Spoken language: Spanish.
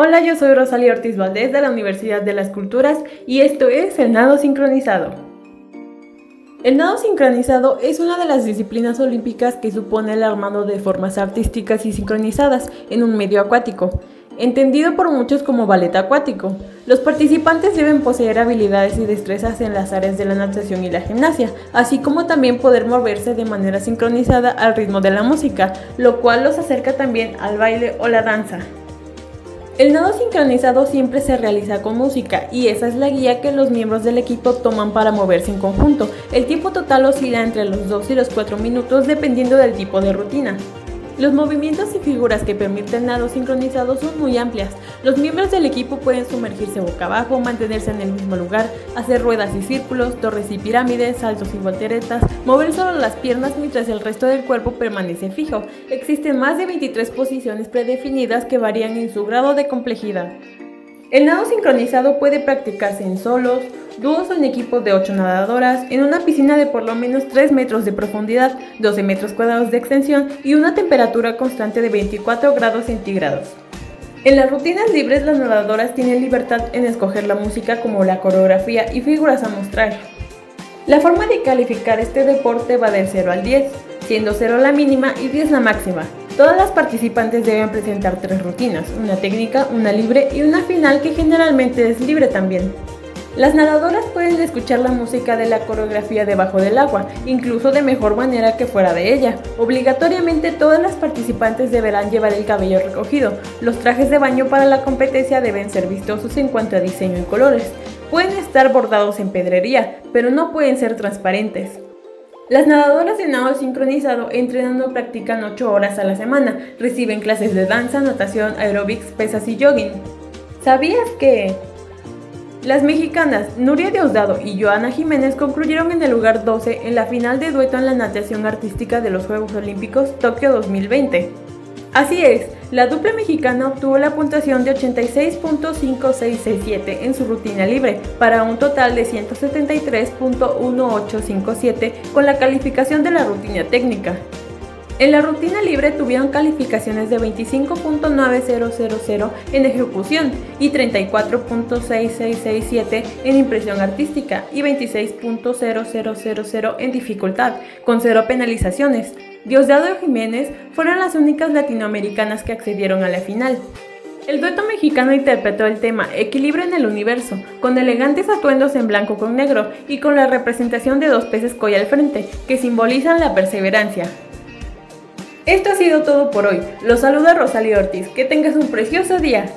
Hola, yo soy Rosalía Ortiz Valdés de la Universidad de las Culturas y esto es el nado sincronizado. El nado sincronizado es una de las disciplinas olímpicas que supone el armado de formas artísticas y sincronizadas en un medio acuático, entendido por muchos como ballet acuático. Los participantes deben poseer habilidades y destrezas en las áreas de la natación y la gimnasia, así como también poder moverse de manera sincronizada al ritmo de la música, lo cual los acerca también al baile o la danza. El nado sincronizado siempre se realiza con música y esa es la guía que los miembros del equipo toman para moverse en conjunto. El tiempo total oscila entre los 2 y los 4 minutos dependiendo del tipo de rutina. Los movimientos y figuras que permiten nado sincronizado son muy amplias. Los miembros del equipo pueden sumergirse boca abajo, mantenerse en el mismo lugar, hacer ruedas y círculos, torres y pirámides, saltos y volteretas, mover solo las piernas mientras el resto del cuerpo permanece fijo. Existen más de 23 posiciones predefinidas que varían en su grado de complejidad. El nado sincronizado puede practicarse en solos, o en equipos de 8 nadadoras, en una piscina de por lo menos 3 metros de profundidad, 12 metros cuadrados de extensión y una temperatura constante de 24 grados centígrados. En las rutinas libres las nadadoras tienen libertad en escoger la música como la coreografía y figuras a mostrar. La forma de calificar este deporte va del 0 al 10, siendo 0 la mínima y 10 la máxima. Todas las participantes deben presentar tres rutinas, una técnica, una libre y una final que generalmente es libre también. Las nadadoras pueden escuchar la música de la coreografía debajo del agua, incluso de mejor manera que fuera de ella. Obligatoriamente todas las participantes deberán llevar el cabello recogido. Los trajes de baño para la competencia deben ser vistosos en cuanto a diseño y colores. Pueden estar bordados en pedrería, pero no pueden ser transparentes. Las nadadoras de nado sincronizado entrenan o practican 8 horas a la semana. Reciben clases de danza, natación, aeróbics, pesas y jogging. ¿Sabías que las mexicanas Nuria Diosdado y Joana Jiménez concluyeron en el lugar 12 en la final de dueto en la natación artística de los Juegos Olímpicos Tokio 2020? Así es, la dupla mexicana obtuvo la puntuación de 86.5667 en su rutina libre, para un total de 173.1857 con la calificación de la rutina técnica. En la rutina libre tuvieron calificaciones de 25.9000 en ejecución y 34.6667 en impresión artística y 26.0000 en dificultad, con cero penalizaciones. Diosdado Jiménez fueron las únicas latinoamericanas que accedieron a la final. El dueto mexicano interpretó el tema Equilibrio en el Universo, con elegantes atuendos en blanco con negro y con la representación de dos peces coy al frente, que simbolizan la perseverancia. Esto ha sido todo por hoy. Los saluda Rosalía Ortiz. Que tengas un precioso día.